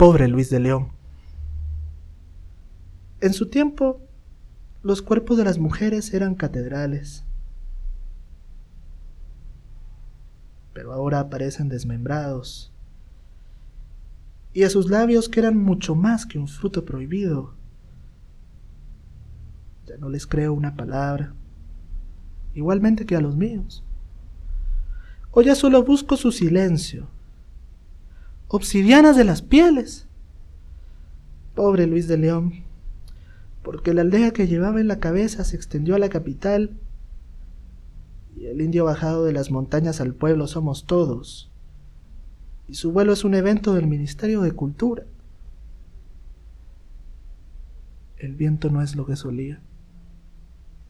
Pobre Luis de León. En su tiempo, los cuerpos de las mujeres eran catedrales, pero ahora aparecen desmembrados, y a sus labios que eran mucho más que un fruto prohibido. Ya no les creo una palabra, igualmente que a los míos. O ya solo busco su silencio. Obsidianas de las pieles. Pobre Luis de León porque la aldea que llevaba en la cabeza se extendió a la capital y el indio bajado de las montañas al pueblo somos todos. Y su vuelo es un evento del Ministerio de Cultura. El viento no es lo que solía.